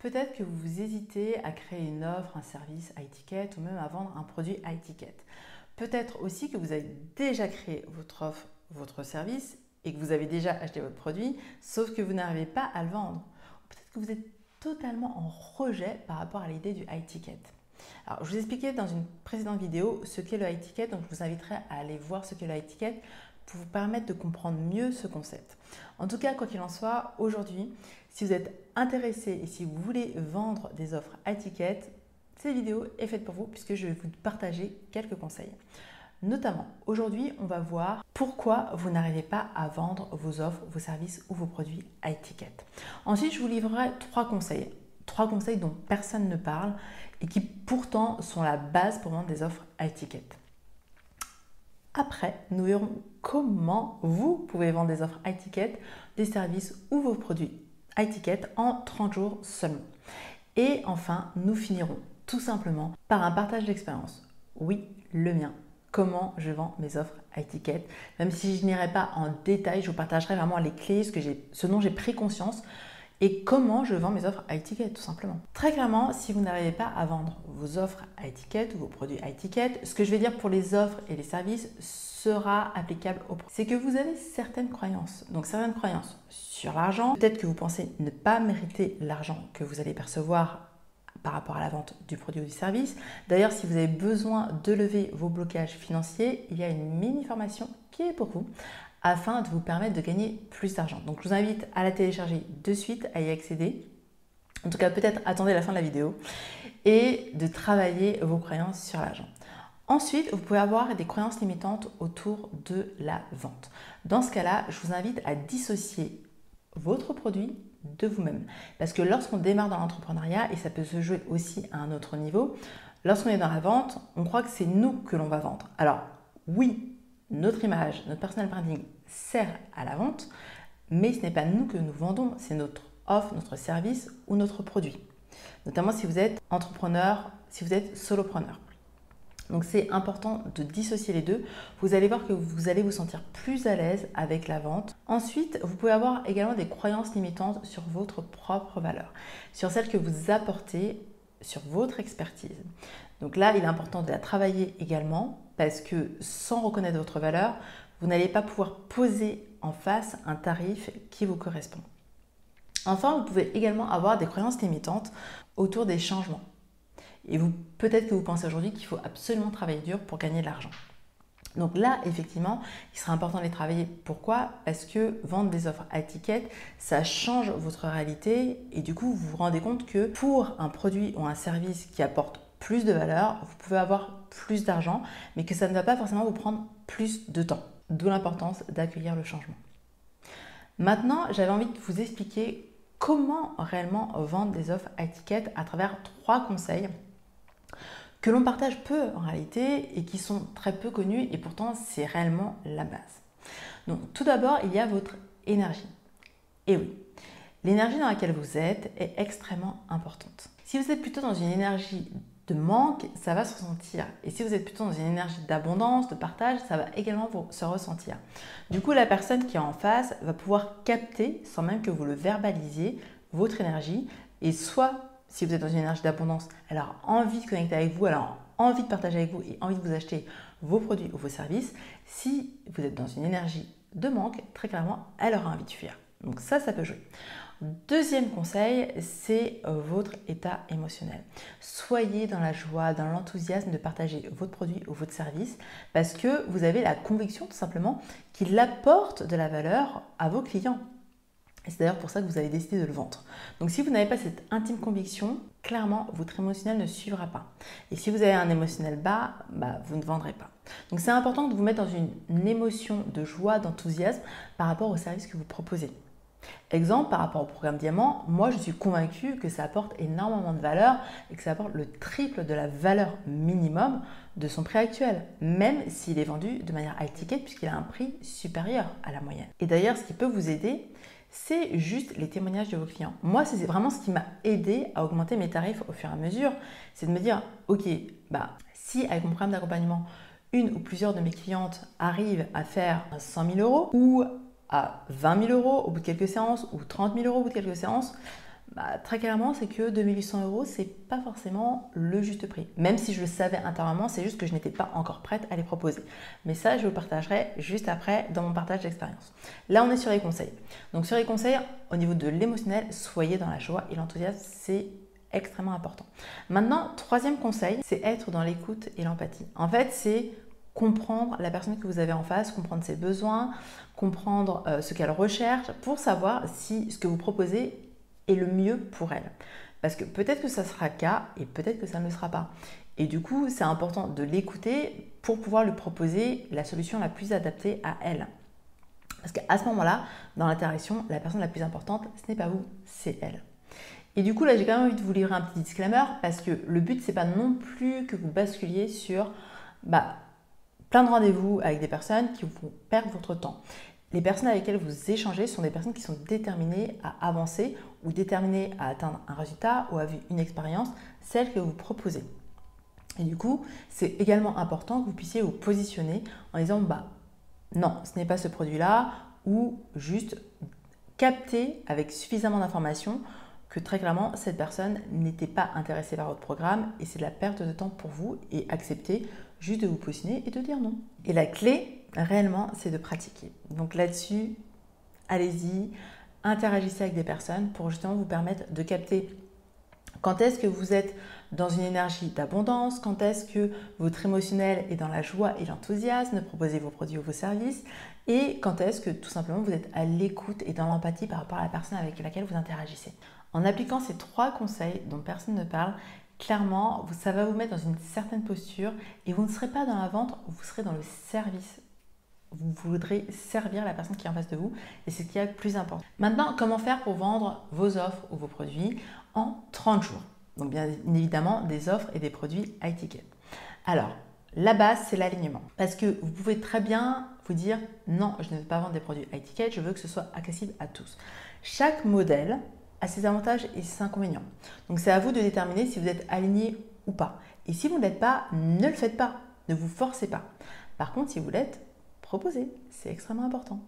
Peut-être que vous hésitez à créer une offre, un service à étiquette ou même à vendre un produit à étiquette. Peut-être aussi que vous avez déjà créé votre offre, votre service et que vous avez déjà acheté votre produit, sauf que vous n'arrivez pas à le vendre. Peut-être que vous êtes totalement en rejet par rapport à l'idée du high ticket. Alors, je vous expliquais dans une précédente vidéo ce qu'est le high ticket, donc je vous inviterai à aller voir ce qu'est le high ticket pour vous permettre de comprendre mieux ce concept. En tout cas, quoi qu'il en soit, aujourd'hui, si vous êtes intéressé et si vous voulez vendre des offres à étiquette, cette vidéo est faite pour vous puisque je vais vous partager quelques conseils. Notamment, aujourd'hui, on va voir pourquoi vous n'arrivez pas à vendre vos offres, vos services ou vos produits à étiquette. Ensuite, je vous livrerai trois conseils. Trois conseils dont personne ne parle et qui pourtant sont la base pour vendre des offres à étiquette. Après, nous verrons comment vous pouvez vendre des offres étiquette, des services ou vos produits étiquette en 30 jours seulement. Et enfin, nous finirons tout simplement par un partage d'expérience. Oui, le mien. Comment je vends mes offres étiquette. Même si je n'irai pas en détail, je vous partagerai vraiment les clés, ce dont j'ai pris conscience et comment je vends mes offres à étiquette tout simplement. Très clairement, si vous n'arrivez pas à vendre vos offres à étiquette ou vos produits à étiquette, ce que je vais dire pour les offres et les services sera applicable au C'est que vous avez certaines croyances. Donc certaines croyances sur l'argent. Peut-être que vous pensez ne pas mériter l'argent que vous allez percevoir par rapport à la vente du produit ou du service. D'ailleurs, si vous avez besoin de lever vos blocages financiers, il y a une mini formation qui est pour vous afin de vous permettre de gagner plus d'argent. Donc je vous invite à la télécharger de suite, à y accéder. En tout cas, peut-être attendez la fin de la vidéo et de travailler vos croyances sur l'argent. Ensuite, vous pouvez avoir des croyances limitantes autour de la vente. Dans ce cas-là, je vous invite à dissocier votre produit de vous-même. Parce que lorsqu'on démarre dans l'entrepreneuriat, et ça peut se jouer aussi à un autre niveau, lorsqu'on est dans la vente, on croit que c'est nous que l'on va vendre. Alors oui, notre image, notre personal branding sert à la vente, mais ce n'est pas nous que nous vendons, c'est notre offre, notre service ou notre produit. Notamment si vous êtes entrepreneur, si vous êtes solopreneur. Donc c'est important de dissocier les deux. Vous allez voir que vous allez vous sentir plus à l'aise avec la vente. Ensuite, vous pouvez avoir également des croyances limitantes sur votre propre valeur, sur celle que vous apportez, sur votre expertise. Donc là, il est important de la travailler également parce que sans reconnaître votre valeur, vous n'allez pas pouvoir poser en face un tarif qui vous correspond. Enfin, vous pouvez également avoir des croyances limitantes autour des changements. Et vous, peut-être que vous pensez aujourd'hui qu'il faut absolument travailler dur pour gagner de l'argent. Donc là, effectivement, il sera important de les travailler. Pourquoi? Parce que vendre des offres à étiquette, ça change votre réalité et du coup, vous vous rendez compte que pour un produit ou un service qui apporte plus de valeur, vous pouvez avoir plus d'argent, mais que ça ne va pas forcément vous prendre plus de temps. D'où l'importance d'accueillir le changement. Maintenant, j'avais envie de vous expliquer comment réellement vendre des offres à étiquette à travers trois conseils que l'on partage peu en réalité et qui sont très peu connus et pourtant c'est réellement la base. Donc tout d'abord, il y a votre énergie. Et oui, l'énergie dans laquelle vous êtes est extrêmement importante. Si vous êtes plutôt dans une énergie de manque, ça va se ressentir. Et si vous êtes plutôt dans une énergie d'abondance, de partage, ça va également se ressentir. Du coup, la personne qui est en face va pouvoir capter, sans même que vous le verbalisiez, votre énergie. Et soit, si vous êtes dans une énergie d'abondance, elle a envie de connecter avec vous, elle a envie de partager avec vous et envie de vous acheter vos produits ou vos services. Si vous êtes dans une énergie de manque, très clairement, elle aura envie de fuir. Donc ça, ça peut jouer. Deuxième conseil, c'est euh, votre état émotionnel. Soyez dans la joie, dans l'enthousiasme de partager votre produit ou votre service parce que vous avez la conviction tout simplement qu'il apporte de la valeur à vos clients. C'est d'ailleurs pour ça que vous avez décidé de le vendre. Donc si vous n'avez pas cette intime conviction, clairement, votre émotionnel ne suivra pas. Et si vous avez un émotionnel bas, bah, vous ne vendrez pas. Donc c'est important de vous mettre dans une émotion de joie, d'enthousiasme par rapport au service que vous proposez. Exemple, par rapport au programme Diamant, moi je suis convaincue que ça apporte énormément de valeur et que ça apporte le triple de la valeur minimum de son prix actuel, même s'il est vendu de manière high ticket puisqu'il a un prix supérieur à la moyenne. Et d'ailleurs, ce qui peut vous aider, c'est juste les témoignages de vos clients. Moi, c'est vraiment ce qui m'a aidé à augmenter mes tarifs au fur et à mesure. C'est de me dire, ok, bah, si avec mon programme d'accompagnement, une ou plusieurs de mes clientes arrivent à faire 100 000 euros ou à 20 000 euros au bout de quelques séances ou 30 000 euros au bout de quelques séances, bah, Très clairement, c'est que 2800 euros, c'est pas forcément le juste prix. Même si je le savais intérieurement, c'est juste que je n'étais pas encore prête à les proposer. Mais ça, je vous partagerai juste après dans mon partage d'expérience. Là, on est sur les conseils. Donc sur les conseils, au niveau de l'émotionnel, soyez dans la joie et l'enthousiasme, c'est extrêmement important. Maintenant, troisième conseil, c'est être dans l'écoute et l'empathie. En fait, c'est comprendre la personne que vous avez en face, comprendre ses besoins, comprendre euh, ce qu'elle recherche pour savoir si ce que vous proposez est le mieux pour elle. Parce que peut-être que ça sera le cas et peut-être que ça ne le sera pas. Et du coup, c'est important de l'écouter pour pouvoir lui proposer la solution la plus adaptée à elle. Parce qu'à ce moment-là, dans l'interaction, la personne la plus importante, ce n'est pas vous, c'est elle. Et du coup, là, j'ai quand même envie de vous livrer un petit disclaimer parce que le but, c'est pas non plus que vous basculiez sur bah, plein de rendez-vous avec des personnes qui vous font perdre votre temps. Les personnes avec lesquelles vous échangez sont des personnes qui sont déterminées à avancer ou déterminées à atteindre un résultat ou à vivre une expérience, celle que vous proposez. Et du coup, c'est également important que vous puissiez vous positionner en disant bah non, ce n'est pas ce produit-là ou juste capter avec suffisamment d'informations que très clairement cette personne n'était pas intéressée par votre programme et c'est de la perte de temps pour vous et accepter juste de vous positionner et de dire non. Et la clé, réellement, c'est de pratiquer. Donc là-dessus, allez-y, interagissez avec des personnes pour justement vous permettre de capter quand est-ce que vous êtes dans une énergie d'abondance, quand est-ce que votre émotionnel est dans la joie et l'enthousiasme de proposer vos produits ou vos services, et quand est-ce que tout simplement vous êtes à l'écoute et dans l'empathie par rapport à la personne avec laquelle vous interagissez. En appliquant ces trois conseils dont personne ne parle, clairement, ça va vous mettre dans une certaine posture et vous ne serez pas dans la vente, vous serez dans le service. Vous voudrez servir la personne qui est en face de vous et c'est ce qui est le plus important. Maintenant, comment faire pour vendre vos offres ou vos produits en 30 jours? Donc bien évidemment, des offres et des produits à étiquette. Alors, la base, c'est l'alignement. Parce que vous pouvez très bien vous dire non, je ne veux pas vendre des produits à étiquette, je veux que ce soit accessible à tous. Chaque modèle a ses avantages et ses inconvénients. Donc c'est à vous de déterminer si vous êtes aligné ou pas. Et si vous ne l'êtes pas, ne le faites pas. Ne vous forcez pas. Par contre, si vous l'êtes, proposez. C'est extrêmement important.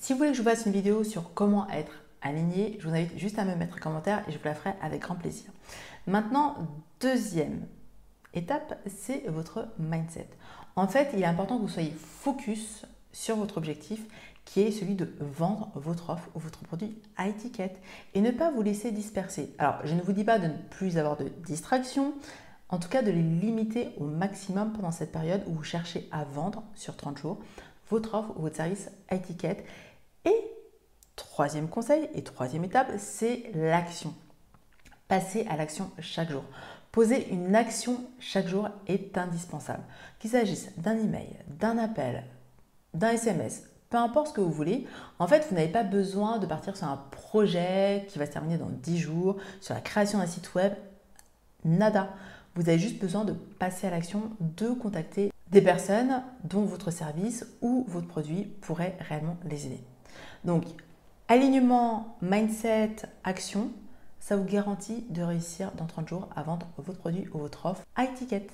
Si vous voulez que je vous fasse une vidéo sur comment être aligné, je vous invite juste à me mettre un commentaire et je vous la ferai avec grand plaisir. Maintenant, deuxième étape, c'est votre mindset. En fait, il est important que vous soyez focus sur votre objectif qui est celui de vendre votre offre ou votre produit à étiquette et ne pas vous laisser disperser. Alors, je ne vous dis pas de ne plus avoir de distractions, en tout cas de les limiter au maximum pendant cette période où vous cherchez à vendre sur 30 jours votre offre ou votre service à étiquette. Et troisième conseil et troisième étape, c'est l'action. Passer à l'action chaque jour. Poser une action chaque jour est indispensable. Qu'il s'agisse d'un email, d'un appel, d'un SMS, peu importe ce que vous voulez. En fait, vous n'avez pas besoin de partir sur un projet qui va se terminer dans 10 jours, sur la création d'un site web. Nada. Vous avez juste besoin de passer à l'action, de contacter des personnes dont votre service ou votre produit pourrait réellement les aider. Donc, alignement, mindset, action, ça vous garantit de réussir dans 30 jours à vendre votre produit ou votre offre à étiquette.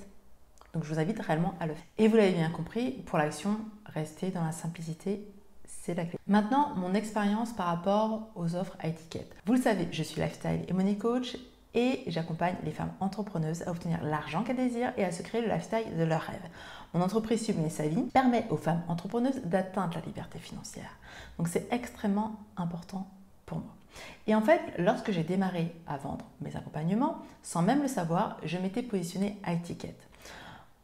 Donc je vous invite réellement à le faire. Et vous l'avez bien compris, pour l'action, restez dans la simplicité, c'est la clé. Maintenant, mon expérience par rapport aux offres à étiquette. Vous le savez, je suis lifestyle et money coach et j'accompagne les femmes entrepreneuses à obtenir l'argent qu'elles désirent et à se créer le lifestyle de leurs rêves. Mon entreprise Subvenir sa vie permet aux femmes entrepreneuses d'atteindre la liberté financière. Donc c'est extrêmement important pour moi. Et en fait, lorsque j'ai démarré à vendre mes accompagnements, sans même le savoir, je m'étais positionnée à étiquette.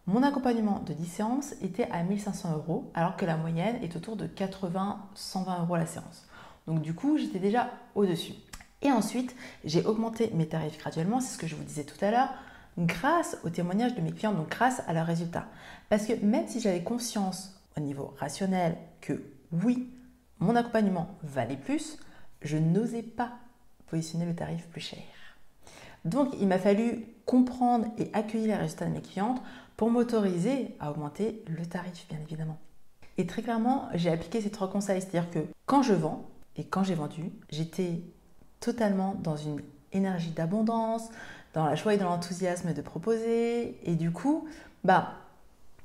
Mon accompagnement de 10 séances était à 1500 euros, alors que la moyenne est autour de 80-120 euros la séance. Donc du coup, j'étais déjà au-dessus. Et ensuite, j'ai augmenté mes tarifs graduellement, c'est ce que je vous disais tout à l'heure, grâce aux témoignages de mes clients, donc grâce à leurs résultats. Parce que même si j'avais conscience au niveau rationnel que oui, mon accompagnement valait plus, je n'osais pas positionner le tarif plus cher. Donc il m'a fallu comprendre et accueillir les résultats de mes clientes pour m'autoriser à augmenter le tarif, bien évidemment. Et très clairement, j'ai appliqué ces trois conseils, c'est-à-dire que quand je vends et quand j'ai vendu, j'étais totalement dans une énergie d'abondance, dans la joie et dans l'enthousiasme de proposer, et du coup, bah,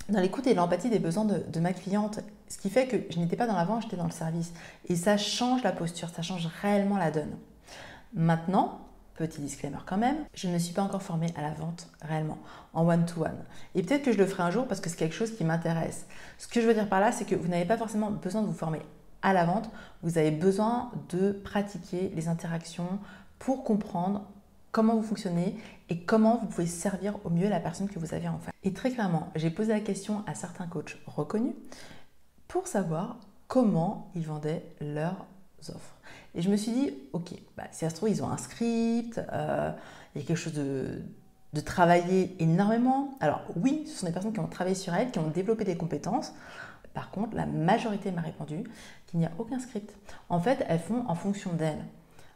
dans l'écoute et l'empathie des besoins de, ma cliente, ce qui fait que je n'étais pas dans la vente, j'étais dans le service. Et ça change la posture, ça change réellement la donne. Maintenant, petit disclaimer quand même, je ne suis pas encore formée à la vente réellement, en one-to-one. Et peut-être que je le ferai un jour parce que c'est quelque chose qui m'intéresse. Ce que je veux dire par là, c'est que vous n'avez pas forcément besoin de vous former à la vente, vous avez besoin de pratiquer les interactions pour comprendre comment vous fonctionnez et comment vous pouvez servir au mieux la personne que vous avez en face. Et très clairement, j'ai posé la question à certains coachs reconnus pour savoir comment ils vendaient leurs offres. Et je me suis dit, ok, bah, si ça se trouve, ils ont un script, euh, il y a quelque chose de, de travailler énormément. Alors oui, ce sont des personnes qui ont travaillé sur elles, qui ont développé des compétences. Par contre, la majorité m'a répondu qu'il n'y a aucun script. En fait, elles font en fonction d'elles.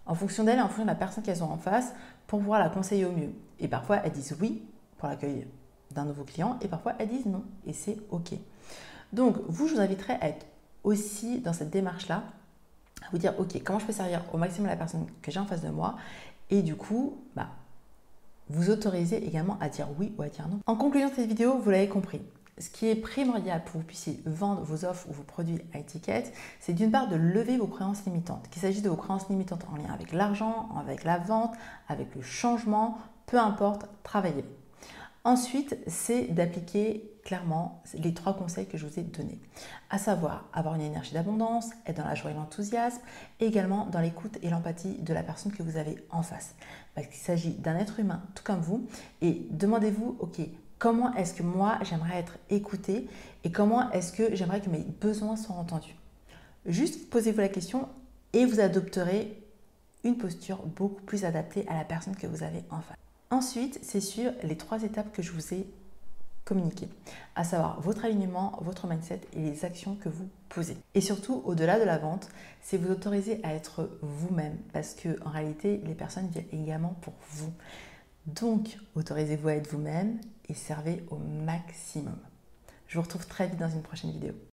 En fonction d'elles et en fonction de la personne qu'elles ont en face pour pouvoir la conseiller au mieux. Et parfois, elles disent oui pour l'accueil d'un nouveau client et parfois, elles disent non. Et c'est OK. Donc, vous, je vous inviterai à être aussi dans cette démarche-là, à vous dire, OK, comment je peux servir au maximum la personne que j'ai en face de moi Et du coup, bah, vous autorisez également à dire oui ou à dire non. En conclusion de cette vidéo, vous l'avez compris, ce qui est primordial pour que vous puissiez vendre vos offres ou vos produits à étiquette, c'est d'une part de lever vos croyances limitantes. Qu'il s'agisse de vos croyances limitantes en lien avec l'argent, avec la vente, avec le changement, peu importe, travaillez. Ensuite, c'est d'appliquer clairement les trois conseils que je vous ai donnés, à savoir avoir une énergie d'abondance, être dans la joie et l'enthousiasme, et également dans l'écoute et l'empathie de la personne que vous avez en face. Parce qu'il s'agit d'un être humain tout comme vous, et demandez-vous, ok, comment est-ce que moi j'aimerais être écoutée et comment est-ce que j'aimerais que mes besoins soient entendus? Juste posez-vous la question et vous adopterez une posture beaucoup plus adaptée à la personne que vous avez en face. Ensuite, c'est sur les trois étapes que je vous ai communiquées, à savoir votre alignement, votre mindset et les actions que vous posez. Et surtout, au-delà de la vente, c'est vous autoriser à être vous-même parce que en réalité, les personnes viennent également pour vous. Donc, autorisez-vous à être vous-même et servez au maximum. Je vous retrouve très vite dans une prochaine vidéo.